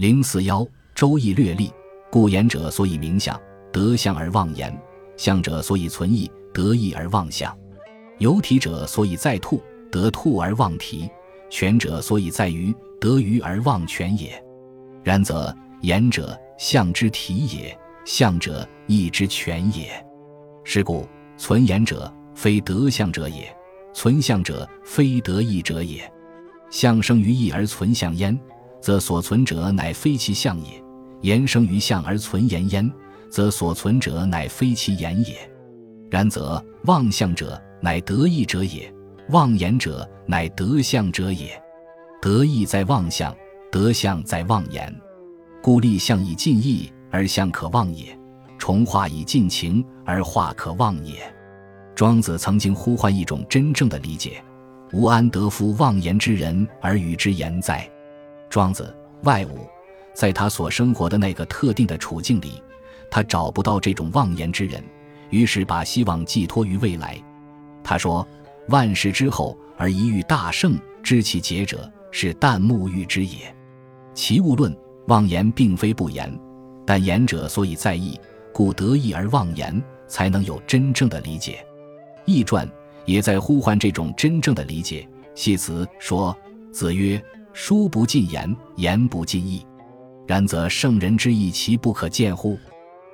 零四幺，《周易》略历，故言者所以名相，得相而忘言；相者所以存义，得意而忘相。有体者所以在兔，得兔而忘体；权者所以在鱼，得鱼而忘权也。然则言者象之体也，象者义之权也。是故存言者非得相者也，存相者非得意者也。相生于义而存相焉，则所存者乃非其相也；言生于相而存言焉，则所存者乃非其言也。然则妄相者乃得意者也，妄言者乃得相者也。得意在妄相，得相在妄言。故立相以尽义而相可忘也，重化以尽情而化可忘也。庄子曾经呼唤一种真正的理解。吾安得夫妄言之人而与之言哉？庄子外物，在他所生活的那个特定的处境里，他找不到这种妄言之人，于是把希望寄托于未来。他说：“万世之后而一遇大圣，知其节者，是旦暮欲之也。”其物论，妄言并非不言，但言者所以在意，故得意而妄言，才能有真正的理解。易传。也在呼唤这种真正的理解。戏词说：“子曰：书不尽言，言不尽意。然则圣人之意，其不可见乎？”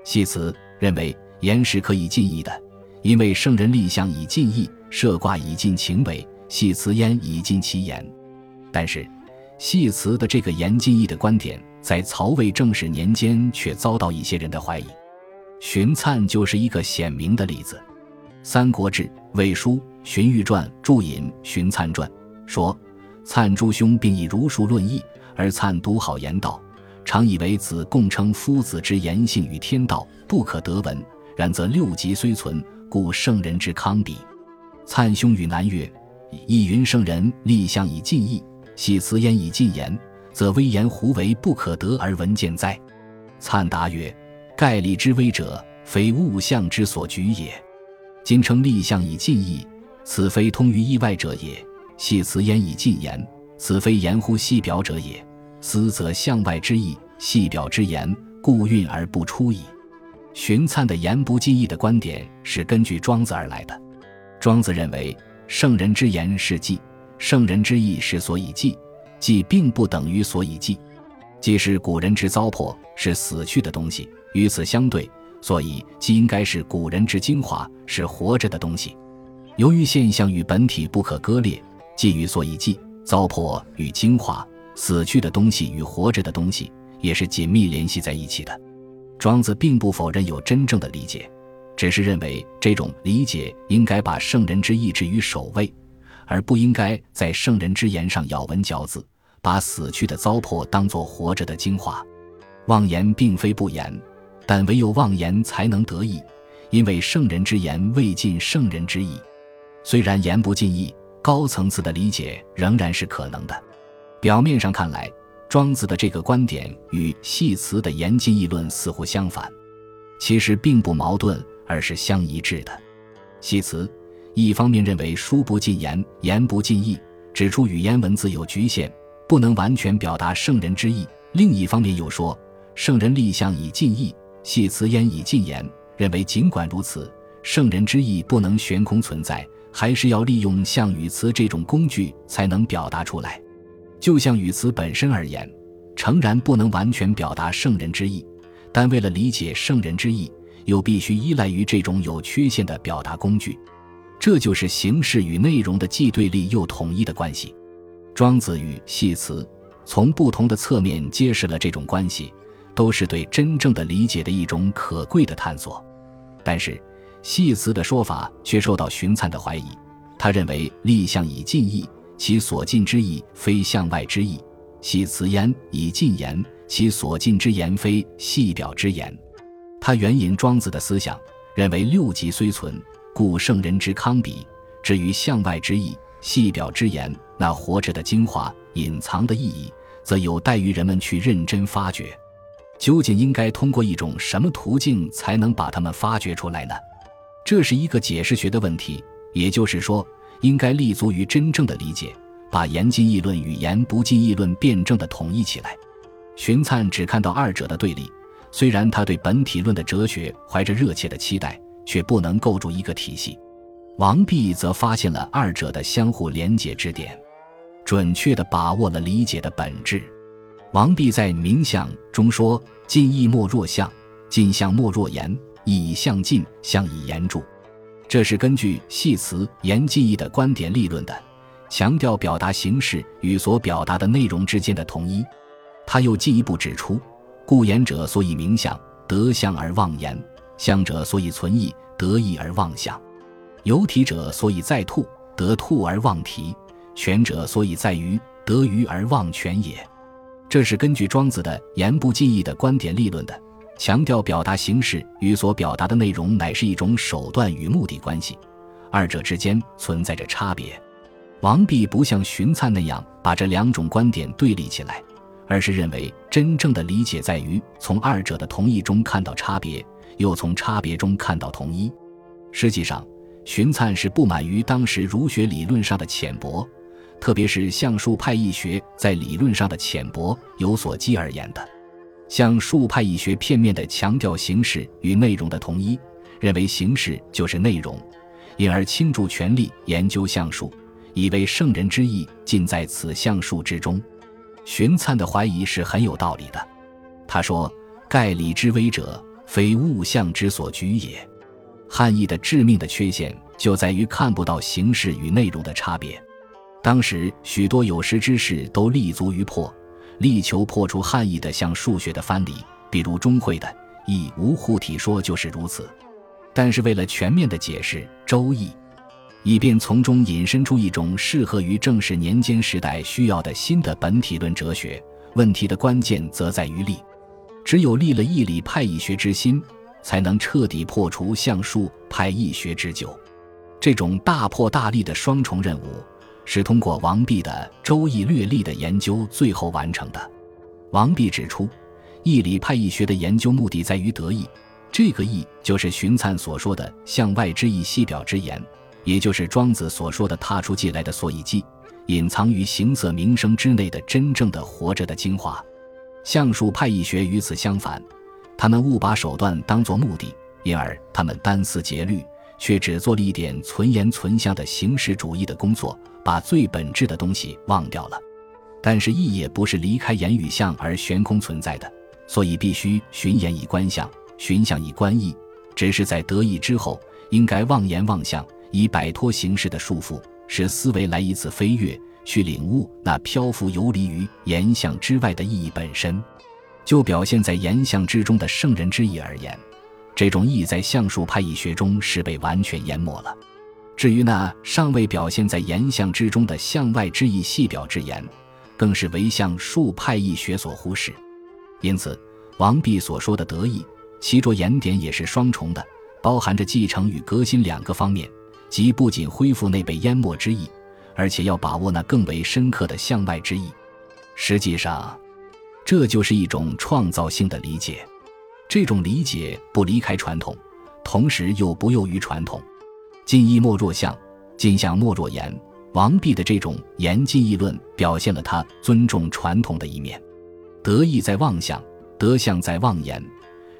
系辞认为言是可以尽意的，因为圣人立相以尽意，设卦以尽情为，系辞焉以尽其言。但是，系辞的这个言尽意的观点，在曹魏正始年间却遭到一些人的怀疑。荀粲就是一个显明的例子。《三国志·魏书·荀彧传》注引《荀粲传》说：“灿诸兄并以儒术论义，而灿独好言道，常以为子共称夫子之言性与天道，不可得闻。然则六极虽存，故圣人之康比。粲兄与南越，亦云圣人立相以尽义，系辞焉以尽言，则威言胡为不可得而闻见哉？”灿答曰：“盖立之威者，非物象之所举也。”今称立相以尽意，此非通于意外者也；系辞焉以尽言，此非言乎细表者也。思则向外之意，细表之言，故运而不出矣。荀粲的言不尽意的观点是根据庄子而来的。庄子认为，圣人之言是记，圣人之意是所以记，记并不等于所以记。既是古人之糟粕，是死去的东西，与此相对。所以，既应该是古人之精华，是活着的东西。由于现象与本体不可割裂，既与所以记、糟粕与精华、死去的东西与活着的东西也是紧密联系在一起的。庄子并不否认有真正的理解，只是认为这种理解应该把圣人之意置于首位，而不应该在圣人之言上咬文嚼字，把死去的糟粕当作活着的精华。妄言并非不言。但唯有妄言才能得意，因为圣人之言未尽圣人之意。虽然言不尽意，高层次的理解仍然是可能的。表面上看来，庄子的这个观点与系辞的言尽意论似乎相反，其实并不矛盾，而是相一致的。系辞一方面认为书不尽言，言不尽意，指出语言文字有局限，不能完全表达圣人之意；另一方面又说圣人立项以尽意。系辞焉以尽言，认为尽管如此，圣人之意不能悬空存在，还是要利用像语词这种工具才能表达出来。就像语词本身而言，诚然不能完全表达圣人之意，但为了理解圣人之意，又必须依赖于这种有缺陷的表达工具。这就是形式与内容的既对立又统一的关系。庄子与系辞从不同的侧面揭示了这种关系。都是对真正的理解的一种可贵的探索，但是戏辞的说法却受到荀粲的怀疑。他认为立项以尽意，其所尽之意非向外之意；戏辞焉以尽言，其所尽之言非戏表之言。他援引庄子的思想，认为六极虽存，故圣人之康比。至于向外之意、戏表之言，那活着的精华、隐藏的意义，则有待于人们去认真发掘。究竟应该通过一种什么途径才能把它们发掘出来呢？这是一个解释学的问题。也就是说，应该立足于真正的理解，把言尽议论与言不尽议论辩证的统一起来。荀粲只看到二者的对立，虽然他对本体论的哲学怀着热切的期待，却不能构筑一个体系。王弼则发现了二者的相互连结之点，准确地把握了理解的本质。王弼在《名相》中说：“近义莫若相，近相莫若言。意以相近，相以言著。”这是根据系辞言近义的观点立论的，强调表达形式与所表达的内容之间的统一。他又进一步指出：“故言者所以明相，得相而忘言；相者所以存意，得意而忘相。”有体者所以在兔，得兔而忘体；权者所以在鱼，得鱼而忘权也。这是根据庄子的言不尽意的观点立论的，强调表达形式与所表达的内容乃是一种手段与目的关系，二者之间存在着差别。王弼不像荀粲那样把这两种观点对立起来，而是认为真正的理解在于从二者的同一中看到差别，又从差别中看到同一。实际上。荀粲是不满于当时儒学理论上的浅薄，特别是象数派易学在理论上的浅薄有所基而言的。象数派义学片面地强调形式与内容的统一，认为形式就是内容，因而倾注全力研究象数，以为圣人之意尽在此象数之中。荀粲的怀疑是很有道理的。他说：“盖理之微者，非物象之所举也。”汉译的致命的缺陷就在于看不到形式与内容的差别。当时许多有识之士都立足于破，力求破除汉译的像数学的藩篱，比如钟会的“义无护体说”就是如此。但是为了全面的解释《周易》，以便从中引申出一种适合于正史年间时代需要的新的本体论哲学，问题的关键则在于立。只有立了义理派义学之心。才能彻底破除相术派易学之久。这种大破大立的双重任务，是通过王弼的《周易略历》的研究最后完成的。王弼指出，易理派易学的研究目的在于得意，这个意就是荀粲所说的“向外之意，细表之言”，也就是庄子所说的“踏出界来的所以记”，隐藏于形色名声之内的真正的活着的精华。相术派易学与此相反。他们误把手段当作目的，因而他们单思竭虑，却只做了一点存言存相的形式主义的工作，把最本质的东西忘掉了。但是义也不是离开言语相而悬空存在的，所以必须寻言以观相，寻相以观义。只是在得意之后，应该忘言忘相，以摆脱形式的束缚，使思维来一次飞跃，去领悟那漂浮游离于言相之外的意义本身。就表现在言相之中的圣人之意而言，这种意在相术派义学中是被完全淹没了。至于那尚未表现在言相之中的向外之意细表之言，更是为相术派义学所忽视。因此，王弼所说的得意，其着眼点也是双重的，包含着继承与革新两个方面，即不仅恢复那被淹没之意，而且要把握那更为深刻的向外之意。实际上。这就是一种创造性的理解，这种理解不离开传统，同时又不囿于传统。近义莫若相，近相莫若言。王弼的这种言近义论，表现了他尊重传统的一面。得意在妄想，得相在妄言。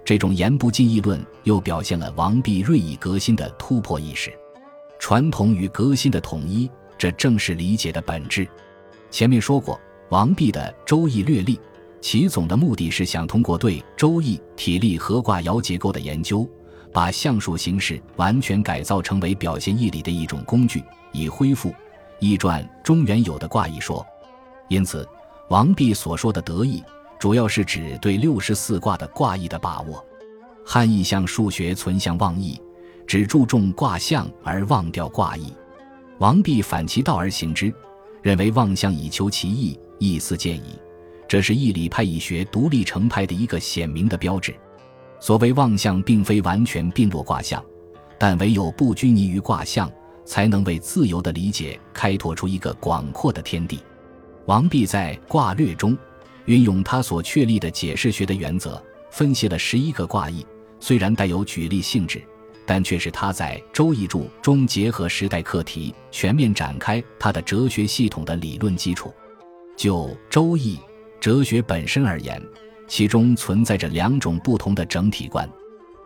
这种言不尽义论，又表现了王弼锐意革新的突破意识。传统与革新的统一，这正是理解的本质。前面说过，王弼的《周易略历》。其总的目的是想通过对《周易》体例和卦爻结构的研究，把象数形式完全改造成为表现义理的一种工具，以恢复易传中原有的卦义说。因此，王弼所说的得意，主要是指对六十四卦的卦义的把握。汉义象数学存象忘义，只注重卦象而忘掉卦义。王弼反其道而行之，认为望象以求其意，意思见矣。这是义理派义学独立成派的一个显明的标志。所谓望象，并非完全并落卦象，但唯有不拘泥于卦象，才能为自由的理解开拓出一个广阔的天地。王弼在《卦略》中运用他所确立的解释学的原则，分析了十一个卦意，虽然带有举例性质，但却是他在《周易注》中结合时代课题，全面展开他的哲学系统的理论基础。就《周易》。哲学本身而言，其中存在着两种不同的整体观，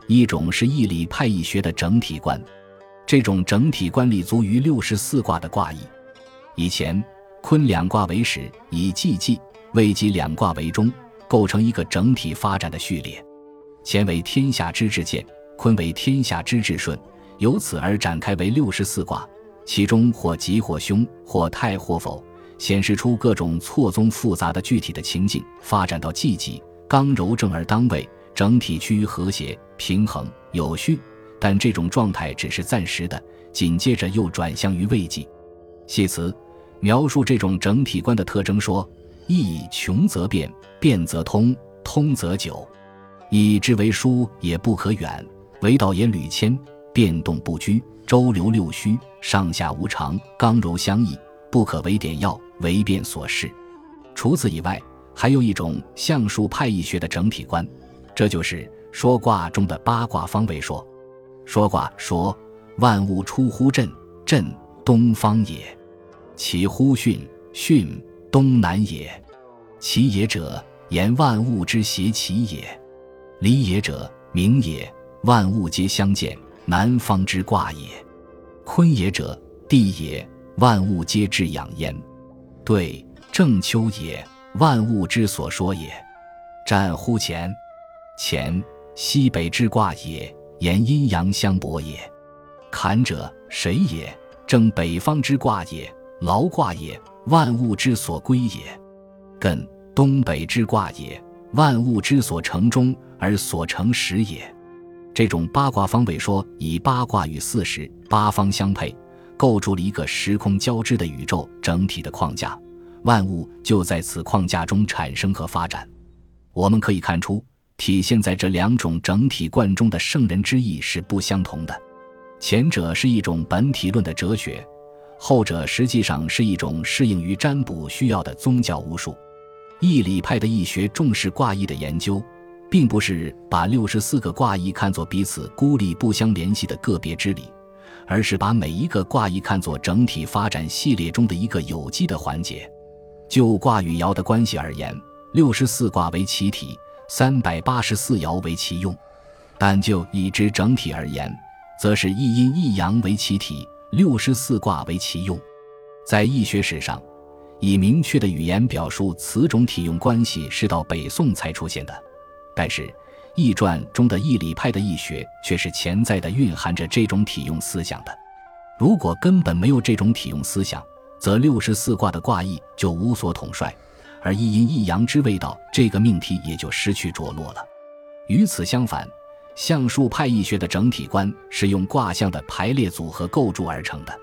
一种是义理派义学的整体观，这种整体观立足于六十四卦的卦意。以前坤两卦为始，以季季、未济两卦为中，构成一个整体发展的序列。乾为天下之至健，坤为天下之至顺，由此而展开为六十四卦，其中或吉或凶，或泰或否，显示出各种错综复杂的具体的情境。发展到季季，刚柔正而当位，整体趋于和谐、平衡、有序。但这种状态只是暂时的，紧接着又转向于未季。系辞。描述这种整体观的特征说：“义穷则变，变则通，通则久。以之为书也不可远，为道也屡迁，变动不居，周流六虚，上下无常，刚柔相异，不可为点要，为变所适。”除此以外，还有一种相术派易学的整体观，这就是说卦中的八卦方位说。说卦说：“万物出乎震，震东方也。”其乎巽，巽东南也。其也者，言万物之邪其也。离也者，明也。万物皆相见，南方之卦也。坤也者，地也。万物皆至养焉。对，正秋也。万物之所说也。战乎前，前西北之卦也，言阴阳相搏也。坎者，谁也？正北方之卦也。劳卦也，万物之所归也；艮东北之卦也，万物之所成中而所成实也。这种八卦方位说，以八卦与四时八方相配，构筑了一个时空交织的宇宙整体的框架，万物就在此框架中产生和发展。我们可以看出，体现在这两种整体观中的圣人之意是不相同的。前者是一种本体论的哲学。后者实际上是一种适应于占卜需要的宗教巫术。义理派的易学重视卦意的研究，并不是把六十四个卦意看作彼此孤立不相联系的个别之理，而是把每一个卦意看作整体发展系列中的一个有机的环节。就卦与爻的关系而言，六十四卦为其体，三百八十四爻为其用；但就已知整体而言，则是一阴一阳为其体。六十四卦为其用，在易学史上，以明确的语言表述此种体用关系是到北宋才出现的。但是，《易传》中的易理派的易学却是潜在的蕴含着这种体用思想的。如果根本没有这种体用思想，则六十四卦的卦意就无所统帅，而一阴一阳之谓道这个命题也就失去着落了。与此相反。相术派易学的整体观是用卦象的排列组合构筑而成的，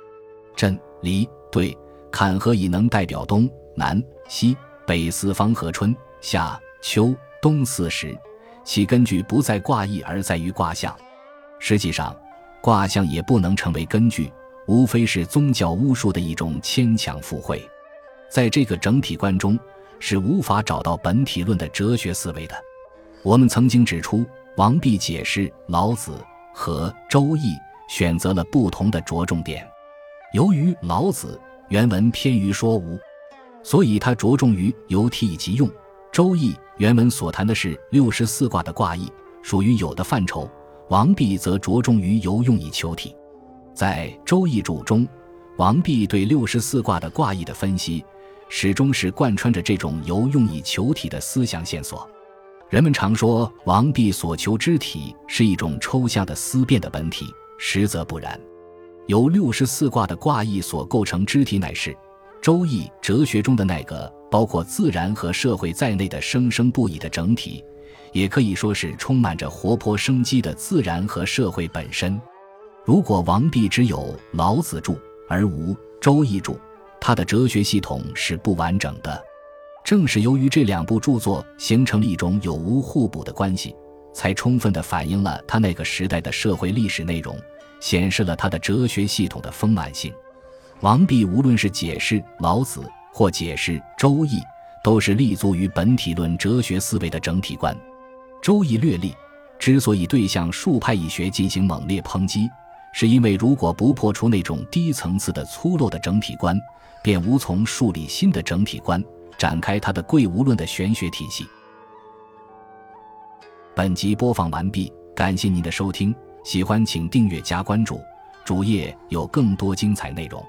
震、离、兑、坎和乙能代表东南西北四方和春夏秋冬四时，其根据不在卦意而在于卦象。实际上，卦象也不能成为根据，无非是宗教巫术的一种牵强附会。在这个整体观中，是无法找到本体论的哲学思维的。我们曾经指出。王弼解释老子和《周易》，选择了不同的着重点。由于老子原文偏于说无，所以他着重于由体及用；《周易》原文所谈的是六十四卦的卦意，属于有的范畴。王弼则着重于由用以求体。在《周易注》中，王弼对六十四卦的卦意的分析，始终是贯穿着这种由用以求体的思想线索。人们常说王弼所求之体是一种抽象的思辨的本体，实则不然。由六十四卦的卦意所构成之体，乃是《周易》哲学中的那个包括自然和社会在内的生生不已的整体，也可以说是充满着活泼生机的自然和社会本身。如果王弼只有老子注而无《周易注》，他的哲学系统是不完整的。正是由于这两部著作形成了一种有无互补的关系，才充分地反映了他那个时代的社会历史内容，显示了他的哲学系统的丰满性。王弼无论是解释老子或解释周易，都是立足于本体论哲学思维的整体观。周易略历之所以对象数派易学进行猛烈抨击，是因为如果不破除那种低层次的粗陋的整体观，便无从树立新的整体观。展开他的贵无论的玄学体系。本集播放完毕，感谢您的收听，喜欢请订阅加关注，主页有更多精彩内容。